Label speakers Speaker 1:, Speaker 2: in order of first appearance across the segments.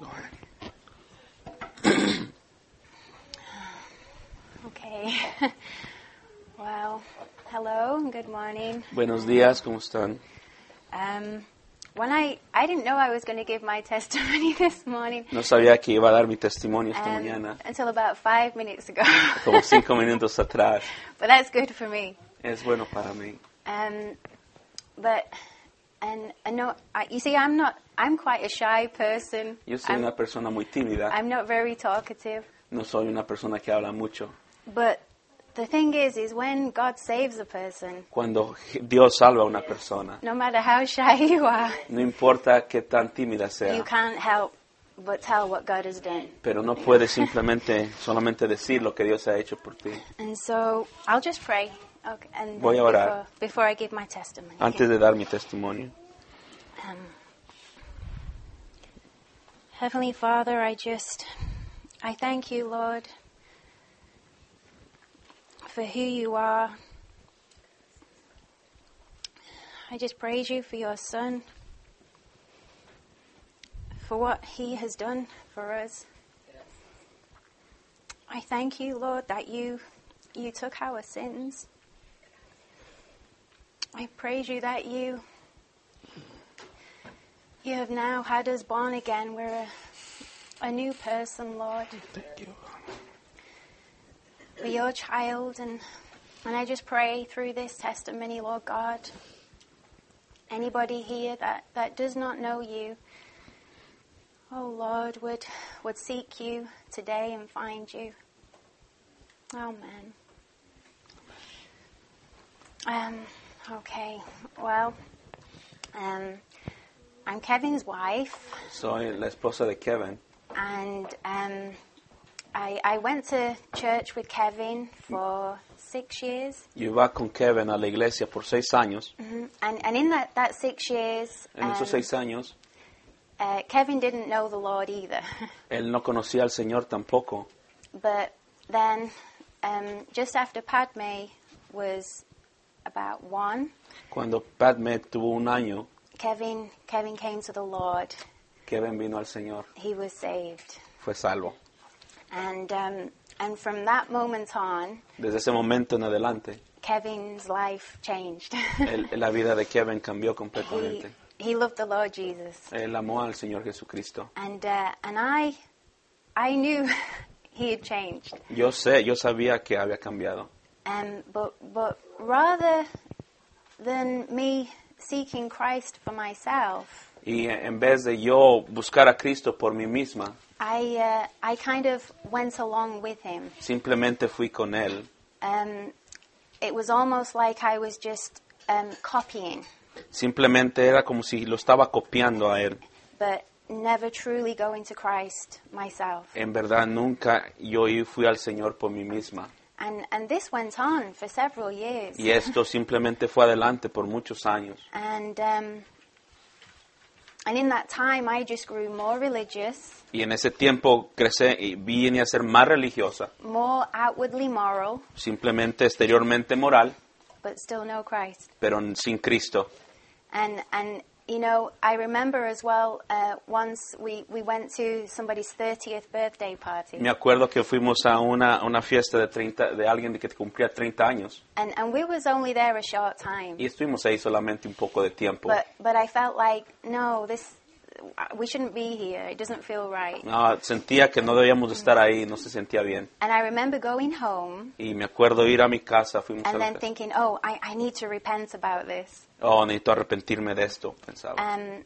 Speaker 1: Okay. well, hello and good morning.
Speaker 2: Buenos días, ¿cómo están?
Speaker 1: Um, when I I didn't know I was going to give my testimony this morning
Speaker 2: No sabía que iba a dar mi testimonio esta
Speaker 1: um,
Speaker 2: mañana,
Speaker 1: until about five minutes ago,
Speaker 2: como cinco minutos atrás.
Speaker 1: but that's good for me.
Speaker 2: Es bueno para mí.
Speaker 1: Um, but and I know I, you see I'm not I'm quite a shy person.
Speaker 2: Yo soy
Speaker 1: I'm,
Speaker 2: una persona muy tímida,
Speaker 1: I'm not very talkative.
Speaker 2: no soy una persona que habla mucho.
Speaker 1: But the thing is, is when God saves a person,
Speaker 2: Cuando Dios salva a una persona,
Speaker 1: no matter how shy you are,
Speaker 2: no importa qué tan tímida sea.
Speaker 1: you can't help but tell what God has done.
Speaker 2: pero no puedes simplemente solamente decir lo que Dios ha hecho por ti.
Speaker 1: And so I'll just pray. Okay, and
Speaker 2: Voy a orar.
Speaker 1: Before, before I give my testimony.
Speaker 2: Antes de dar mi testimonio,
Speaker 1: Um, Heavenly Father, I just, I thank you, Lord, for who you are. I just praise you for your Son, for what he has done for us. I thank you, Lord, that you, you took our sins. I praise you that you you have now had us born again. We're a, a new person, Lord. We're your child, and, and I just pray through this testimony, Lord God, anybody here that, that does not know you, oh Lord, would, would seek you today and find you. Amen. Um, okay, well, um, I'm Kevin's wife,
Speaker 2: soy la esposa de Kevin.
Speaker 1: and um, I, I went to church with Kevin for six years.
Speaker 2: Iba con Kevin a la iglesia por seis años.
Speaker 1: Mhm. And, and in that, that six years,
Speaker 2: En
Speaker 1: um,
Speaker 2: esos seis años,
Speaker 1: uh, Kevin didn't know the Lord either.
Speaker 2: él no conocía al Señor tampoco.
Speaker 1: but then, um, just after Padme was about one,
Speaker 2: Cuando Padme tuvo un año,
Speaker 1: Kevin, Kevin came to the Lord.
Speaker 2: Kevin vino al Señor,
Speaker 1: He was saved.
Speaker 2: fue salvo.
Speaker 1: And, um, and from that moment on,
Speaker 2: Desde ese momento en adelante,
Speaker 1: Kevin's life changed.
Speaker 2: el- la vida de Kevin cambió
Speaker 1: he,
Speaker 2: completamente.
Speaker 1: he loved the Lord Jesus.
Speaker 2: Él amó al Señor Jesucristo.
Speaker 1: And, uh, and I, I knew he had changed.
Speaker 2: Yo sé, yo sabía que había cambiado.
Speaker 1: Um, but, but rather than me seeking Christ for myself,
Speaker 2: Y en vez de yo buscar a Cristo por mí misma,
Speaker 1: I, uh, I kind of went along with him.
Speaker 2: simplemente fui con Él.
Speaker 1: Um, it was almost like I was just um, copying,
Speaker 2: Simplemente era como si lo estaba copiando a Él.
Speaker 1: but never truly going to Christ myself.
Speaker 2: En verdad nunca yo fui al Señor por mí misma.
Speaker 1: And, and this went on for several years.
Speaker 2: Y esto simplemente fue adelante por muchos años.
Speaker 1: And, um, and in that time, I just grew more religious,
Speaker 2: Y en ese tiempo crecí y vine a ser más religiosa,
Speaker 1: more outwardly moral,
Speaker 2: simplemente exteriormente moral,
Speaker 1: but still no Christ.
Speaker 2: pero sin Cristo.
Speaker 1: And, and you know, I remember as well, uh, once we, we went to somebody's 30th birthday party.
Speaker 2: Me acuerdo que fuimos a una, una fiesta de, 30, de alguien que cumplía 30 años
Speaker 1: And, and we was only there a short time.
Speaker 2: y estuvimos ahí solamente un poco de tiempo.
Speaker 1: But, but I felt like, no, this, we shouldn't be here. It doesn't feel right.
Speaker 2: No, sentía que no debíamos de estar ahí, no se sentía bien.
Speaker 1: And I remember going home
Speaker 2: Y me acuerdo ir a mi casa, fuimos a
Speaker 1: and
Speaker 2: la
Speaker 1: then
Speaker 2: casa.
Speaker 1: thinking, oh, I, I need to repent about this.
Speaker 2: Oh, necesito arrepentirme de esto, pensaba.
Speaker 1: Um,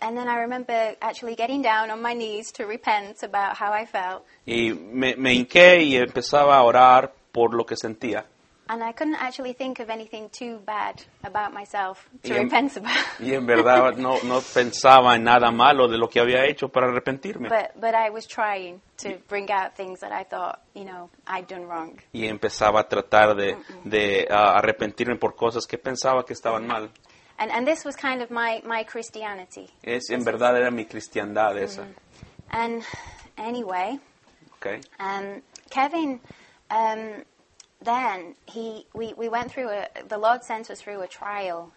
Speaker 1: and then I remember actually getting down on my knees to repent about how I felt.
Speaker 2: Y me, me hinqué y empezaba a orar por lo que sentía.
Speaker 1: And I couldn't actually think of anything too bad about myself to
Speaker 2: Y en-
Speaker 1: repent about.
Speaker 2: Y en verdad no, no pensaba en nada malo de lo que había hecho para arrepentirme.
Speaker 1: But, but I was trying to bring out things that I thought, you know, I'd done wrong.
Speaker 2: Y empezaba a tratar de, de ah, arrepentirme por cosas que pensaba que estaban mal.
Speaker 1: And, and this was kind of my, my Christianity.
Speaker 2: Es, en verdad era mi cristiandad esa.
Speaker 1: And anyway,
Speaker 2: ¿ok?
Speaker 1: um, Kevin, um, then he, we, we went through a, the Lord sent us through a trial.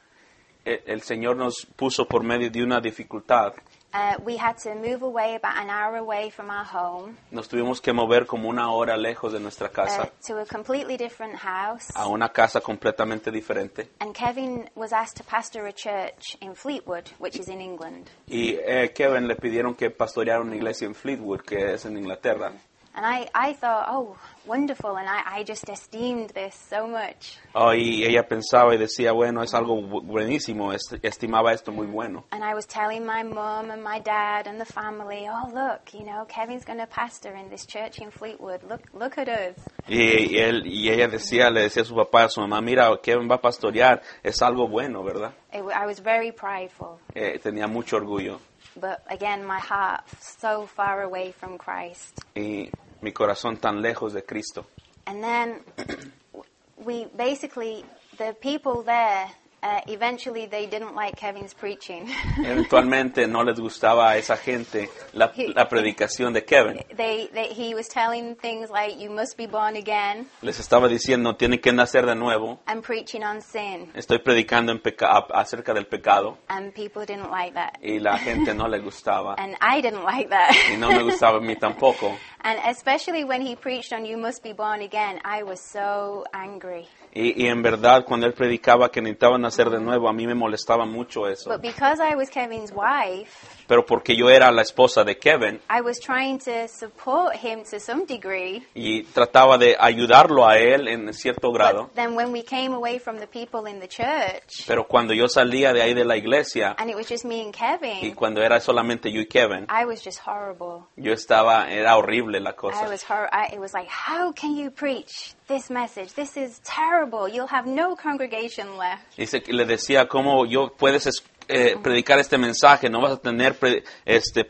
Speaker 2: El, el Señor nos puso por medio de una dificultad
Speaker 1: Uh, we had to move away about an hour away from our home
Speaker 2: Nos tuvimos que mover como una hora lejos de nuestra
Speaker 1: uh,
Speaker 2: casa
Speaker 1: to a completely different house.
Speaker 2: a una casa completamente diferente.
Speaker 1: And Kevin was asked to pastor a church in Fleetwood, which is in England.
Speaker 2: Y eh, Kevin le pidieron que pastoreara una iglesia en Fleetwood, que es en Inglaterra.
Speaker 1: And I, I thought, oh, wonderful. And I, I just esteemed this so much.
Speaker 2: Oh, y ella pensaba y decía, bueno, es algo buenísimo, estimaba esto muy bueno.
Speaker 1: And I was telling my mum and my dad and the family, oh, look, you know, Kevin's going to pastor in this church in Fleetwood. Look, look at us.
Speaker 2: Y, y él, y ella decía, le decía a su papá, a su mamá, mira, Kevin va a pastorear, es algo bueno, ¿verdad?
Speaker 1: It, I was very prideful.
Speaker 2: Eh, tenía mucho orgullo.
Speaker 1: But again, my heart so far away from Christ.
Speaker 2: Y mi corazón tan lejos de Cristo.
Speaker 1: And then we basically, the people there, uh, eventually they didn't like Kevin's preaching.
Speaker 2: Eventualmente no les gustaba a esa gente la, la predicación de Kevin.
Speaker 1: they, they, he was telling things like, you must be born again,
Speaker 2: Les estaba diciendo, tienen que nacer de nuevo.
Speaker 1: and preaching on sin.
Speaker 2: Estoy predicando en peca- acerca del pecado
Speaker 1: And people didn't like that.
Speaker 2: y la gente no le gustaba.
Speaker 1: And I didn't like that.
Speaker 2: Y no me gustaba a mí tampoco.
Speaker 1: and especially when he preached on you must be born again, I was so angry.
Speaker 2: Y, y en verdad, cuando él predicaba que necesitaban nacer de nuevo, a mí me molestaba mucho eso.
Speaker 1: But because I was Kevin's wife,
Speaker 2: Pero porque yo era la esposa de Kevin
Speaker 1: I was trying to support him to some degree.
Speaker 2: y trataba de ayudarlo a él en cierto grado.
Speaker 1: But then when we came away from the people in the church,
Speaker 2: Pero cuando yo salía de ahí de la iglesia
Speaker 1: and it was just me and
Speaker 2: y
Speaker 1: Kevin,
Speaker 2: cuando era solamente yo y Kevin,
Speaker 1: I was just horrible.
Speaker 2: yo estaba, era horrible la
Speaker 1: I
Speaker 2: cosa.
Speaker 1: was hor- I, it was like, how can you preach this message? This is terrible. You'll have no congregation left.
Speaker 2: Dice que le decía cómo yo puedes es- eh, predicar este mensaje, no vas a tener pre- este,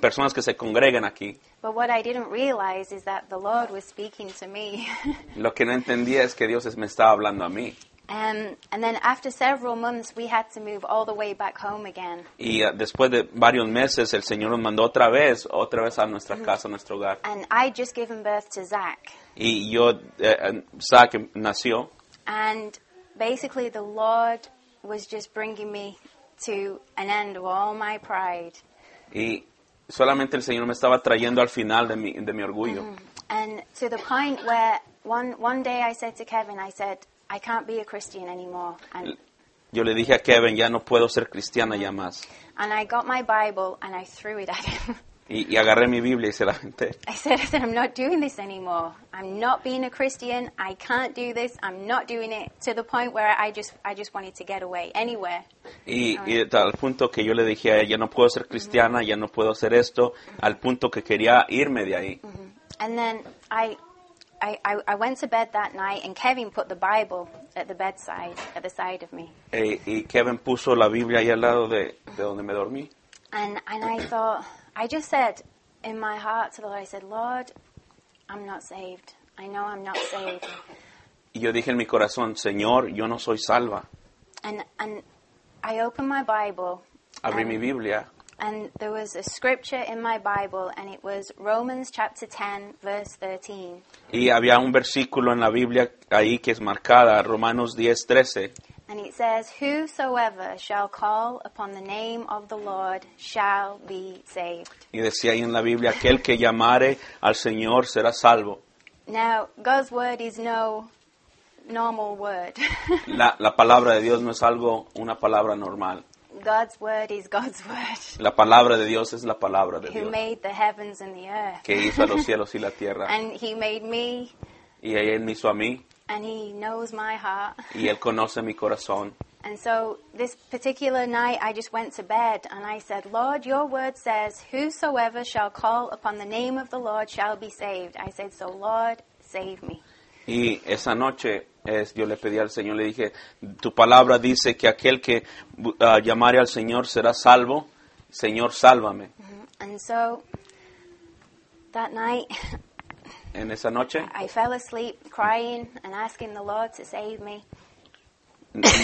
Speaker 2: personas que se congreguen aquí.
Speaker 1: But what I didn't realize is that the Lord was speaking to me.
Speaker 2: Lo que no entendía es que Dios me estaba hablando a mí.
Speaker 1: um, and then after several months, we had to move all the way back home again.
Speaker 2: Y ah, después de varios meses el Señor nos mandó otra vez, otra vez a nuestra casa, a nuestro hogar.
Speaker 1: And I'd just given birth to Zach.
Speaker 2: Y yo, eh, eh, Zach nació
Speaker 1: And basically, the Lord was just bringing me to an end of all my pride.
Speaker 2: y solamente el Señor me estaba trayendo al final de mi, de mi orgullo.
Speaker 1: And to the point where one, one day I said to Kevin, I said, I can't be a Christian anymore. And,
Speaker 2: Yo le dije a Kevin, ya no puedo ser cristiana ya más.
Speaker 1: and I got my Bible and I threw it at him.
Speaker 2: Y, y agarré mi Biblia y se la aventé.
Speaker 1: I said, I said, I'm not doing this anymore. I'm not being a Christian. I can't do this. I'm not doing it. To the point where I just, I just wanted to get away anywhere.
Speaker 2: Y, y al punto que yo le dije a ella, ya no puedo ser cristiana, ya no puedo hacer esto, al punto que quería irme de ahí.
Speaker 1: And then I, I, I, went to bed that night, and Kevin put the Bible at the bedside, at the side of me.
Speaker 2: Eh, y Kevin puso la Biblia ahí al lado de, de donde me dormí.
Speaker 1: And, and I thought, I just said in my heart to the Lord, I said, Lord, I'm not saved. I know I'm not saved.
Speaker 2: Y yo dije en mi corazón, Señor, yo no soy salva.
Speaker 1: And, and I opened my Bible,
Speaker 2: Abrí mi Biblia
Speaker 1: and there was a scripture in my Bible, and it was Romans chapter 10, verse 13.
Speaker 2: y había un versículo en la Biblia ahí que es marcada, Romanos 10, 13.
Speaker 1: And it says, Whosoever shall call upon the name of the Lord shall be saved.
Speaker 2: Y decía ahí en la Biblia, aquel que llamare al Señor será salvo.
Speaker 1: Now, God's word is no normal word.
Speaker 2: La, la palabra de Dios no es algo, una palabra normal.
Speaker 1: God's word is God's word,
Speaker 2: La palabra de Dios es la palabra de
Speaker 1: who
Speaker 2: Dios,
Speaker 1: made the heavens and the earth.
Speaker 2: que hizo los cielos y la tierra.
Speaker 1: And He made me,
Speaker 2: Y Él me hizo a mí,
Speaker 1: and He knows my heart.
Speaker 2: y Él conoce mi corazón.
Speaker 1: And so, this particular night, I just went to bed and I said, Lord, your word says, Whosoever shall call upon the name of the Lord shall be saved. I said, So, Lord, save me.
Speaker 2: Y esa noche es, yo le pedí al Señor, le dije, tu palabra dice que aquel que ah, llamare al Señor será salvo. Señor, sálvame.
Speaker 1: And so, that night,
Speaker 2: En esa noche
Speaker 1: I fell asleep crying and asking the Lord to save me.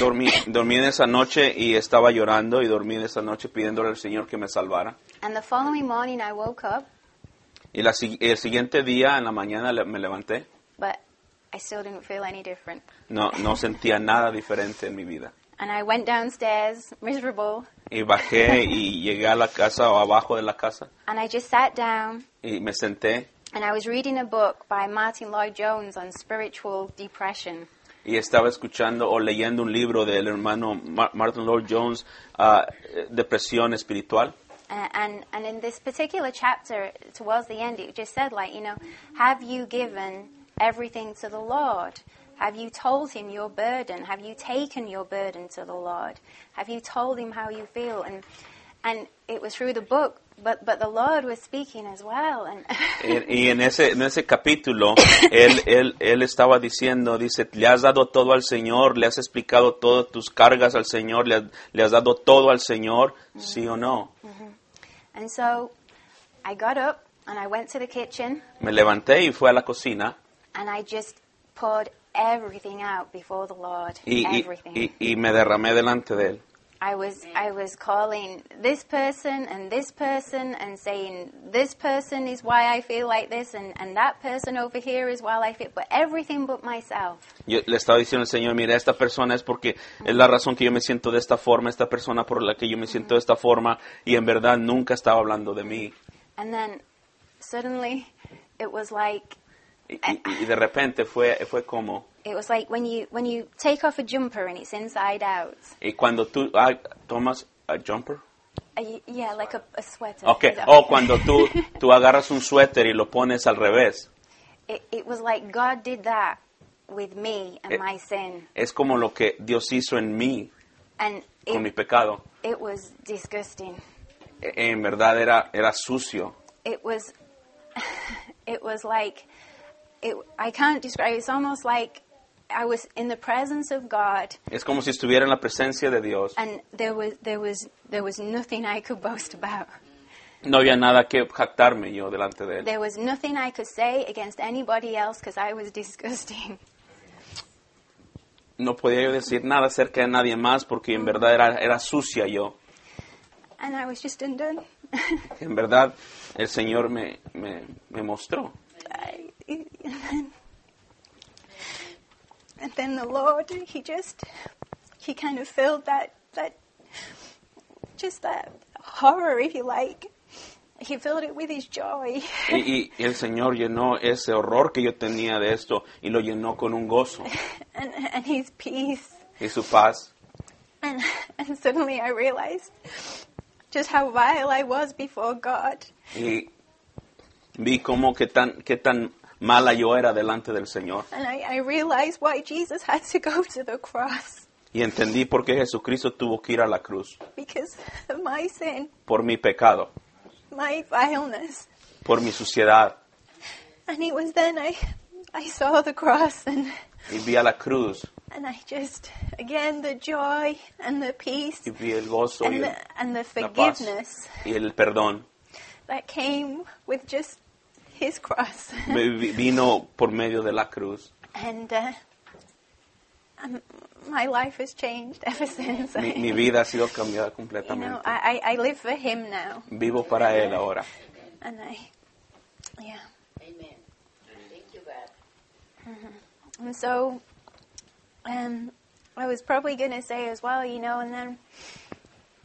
Speaker 2: dormí, dormí en esa noche y estaba llorando y dormí en esa noche pidiéndole al Señor que me salvara.
Speaker 1: And the following morning, I woke up,
Speaker 2: Y la el siguiente día, en la mañana, le- me levanté.
Speaker 1: but I still didn't feel any different.
Speaker 2: No, no sentía nada diferente en mi vida.
Speaker 1: And I went downstairs, miserable,
Speaker 2: y bajé y llegué a la casa o abajo de la casa
Speaker 1: and I just sat down
Speaker 2: y me senté
Speaker 1: and I was reading a book by Martyn Lloyd Jones on spiritual depression.
Speaker 2: y estaba escuchando o leyendo un libro del hermano Ma- Martyn Lloyd Jones, eh, Depresión Espiritual.
Speaker 1: Uh, and and in this particular chapter, towards the end, it just said like, you know, have you given everything to the Lord? Have you told him your burden? Have you taken your burden to the Lord? Have you told him how you feel? And and it was through the book, but but the Lord was speaking as well. And
Speaker 2: Y, en ese, en ese capítulo, él, él, él estaba diciendo, dice, le has dado todo al Señor, le has explicado todas tus cargas al Señor, le has, le has dado todo al Señor, sí o no.
Speaker 1: and so I got up and I went to the kitchen
Speaker 2: Me levanté y fui a la cocina
Speaker 1: and I just poured everything out before the Lord.
Speaker 2: y, y,
Speaker 1: everything.
Speaker 2: y- y me derramé delante de él.
Speaker 1: I was I was calling this person and this person and saying this person is why I feel like this and, and that person over here is why I feel but everything but myself.
Speaker 2: Yo le estaba diciendo al Señor, mira, esta persona es porque es la razón que yo me siento de esta forma, esta persona por la que yo me siento de esta forma, y en verdad nunca estaba hablando de mí.
Speaker 1: And then suddenly it was like
Speaker 2: Y, y- y de repente fue, fue como,
Speaker 1: it was like when you when you take off a jumper and it's inside out.
Speaker 2: y cuando tú ah, tomas a jumper,
Speaker 1: yeah, like a, a sweater.
Speaker 2: Ok,
Speaker 1: Is that-
Speaker 2: o cuando tú, tú agarras un suéter y lo pones al revés.
Speaker 1: it, it was like God did that with me and
Speaker 2: Eh,
Speaker 1: my sin.
Speaker 2: Es como lo que Dios hizo en mí
Speaker 1: And
Speaker 2: con mi
Speaker 1: it,
Speaker 2: pecado.
Speaker 1: it was disgusting.
Speaker 2: E- En verdad era, era sucio.
Speaker 1: it was it was like it, I can't describe it's almost like I was in the presence of God
Speaker 2: Es como si estuviera en la presencia de Dios.
Speaker 1: and there was there was there was nothing I could boast about.
Speaker 2: No había nada que jactarme yo delante de Él.
Speaker 1: There was nothing I could say against anybody else because I was disgusting.
Speaker 2: No podía yo decir nada acerca de nadie más porque en verdad era, era sucia yo.
Speaker 1: And I was just undone.
Speaker 2: En verdad el Señor me, me, me mostró.
Speaker 1: I, and, then, the Lord, He just, He kind of filled that, that, just that horror, if you like. He filled it with His joy.
Speaker 2: Y, y- el Señor llenó ese horror que yo tenía de esto y lo llenó con un gozo
Speaker 1: and, and His peace.
Speaker 2: y su paz.
Speaker 1: And, and suddenly I realized just how vile I was before God.
Speaker 2: Y vi como que tan, que tan mala yo era delante del Señor.
Speaker 1: And I, I realized why Jesus had to go to the cross
Speaker 2: Y entendí por qué Jesucristo tuvo que ir a la cruz.
Speaker 1: because of my sin,
Speaker 2: Por mi pecado,
Speaker 1: my vileness.
Speaker 2: por mi suciedad.
Speaker 1: And it was then I, I saw the cross and,
Speaker 2: Y vi a la cruz
Speaker 1: and I just, again, the joy and the peace
Speaker 2: y vi el gozo y
Speaker 1: and
Speaker 2: el,
Speaker 1: the, and forgiveness
Speaker 2: y el perdón.
Speaker 1: that came with just His cross.
Speaker 2: Me- vi- Vino por medio de la cruz.
Speaker 1: and, uh, and my life has changed ever since.
Speaker 2: Mi, mi vida ha sido cambiada
Speaker 1: you know,
Speaker 2: completamente.
Speaker 1: I, I, I live for Him now.
Speaker 2: Vivo para Él ahora.
Speaker 1: And I, yeah.
Speaker 3: Amen. Thank you, God.
Speaker 1: And so, um, I was probably going to say as well, you know, and then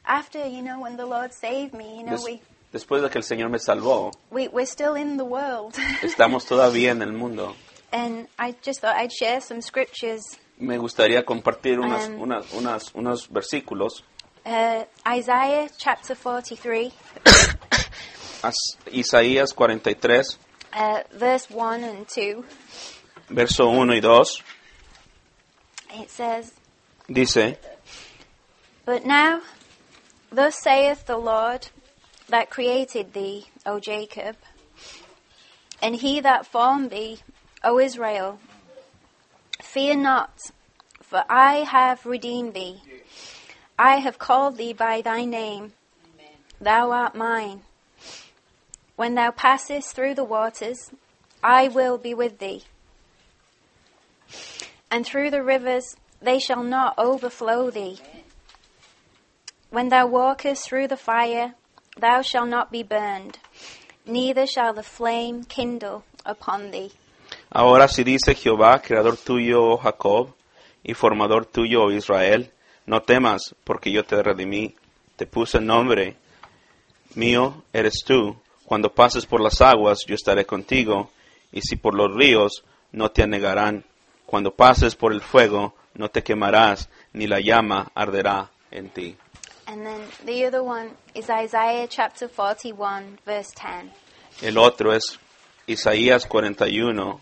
Speaker 1: after, you know, when the Lord saved me, you know,
Speaker 2: Des-
Speaker 1: we,
Speaker 2: después de que el Señor me salvó,
Speaker 1: we, we're still in the world.
Speaker 2: estamos todavía en el mundo.
Speaker 1: and I just thought I'd share some scriptures.
Speaker 2: Me gustaría compartir unas,
Speaker 1: Um,
Speaker 2: unas, unas, unos versículos.
Speaker 1: Uh, Isaiah chapter 43,
Speaker 2: As- Isaías 43,
Speaker 1: uh, verse 1 and 2.
Speaker 2: verso 1 y 2,
Speaker 1: It says,
Speaker 2: dice,
Speaker 1: But now, thus saith the Lord that created thee, O Jacob, and he that formed thee, O Israel, fear not, for I have redeemed thee. I have called thee by thy name. Thou art mine. When thou passest through the waters, I will be with thee. And through the rivers, they shall not overflow thee. When thou walkest through the fire, thou shalt not be burned, neither shall the flame kindle upon thee.
Speaker 2: Ahora si dice Jehová, creador tuyo, oh Jacob, y formador tuyo, oh Israel, No temas, porque yo te redimí, te puse nombre, mío eres tú. Cuando pases por las aguas, yo estaré contigo, y si por los ríos, no te anegarán. Cuando pases por el fuego, no te quemarás, ni la llama arderá en ti.
Speaker 1: And then the other one is Isaiah chapter 41, verse 10.
Speaker 2: El otro es Isaías 41,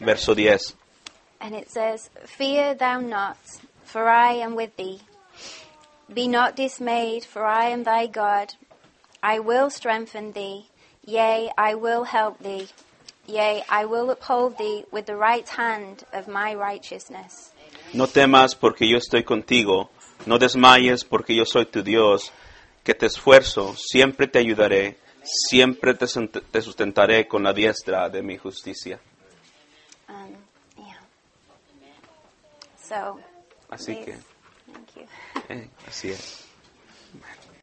Speaker 2: verso 10.
Speaker 1: And it says, Fear thou not, for I am with thee. Be not dismayed, for I am thy God. I will strengthen thee. Yea, I will help thee. Yea, I will uphold thee with the right hand of my righteousness.
Speaker 2: No temas porque yo estoy contigo, no desmayes porque yo soy tu Dios, que te esfuerzo, siempre te ayudaré, siempre te sustentaré con la diestra de mi justicia.
Speaker 1: Um, yeah. So,
Speaker 2: Así
Speaker 1: please-
Speaker 2: que,
Speaker 1: thank you.
Speaker 2: eh, así es.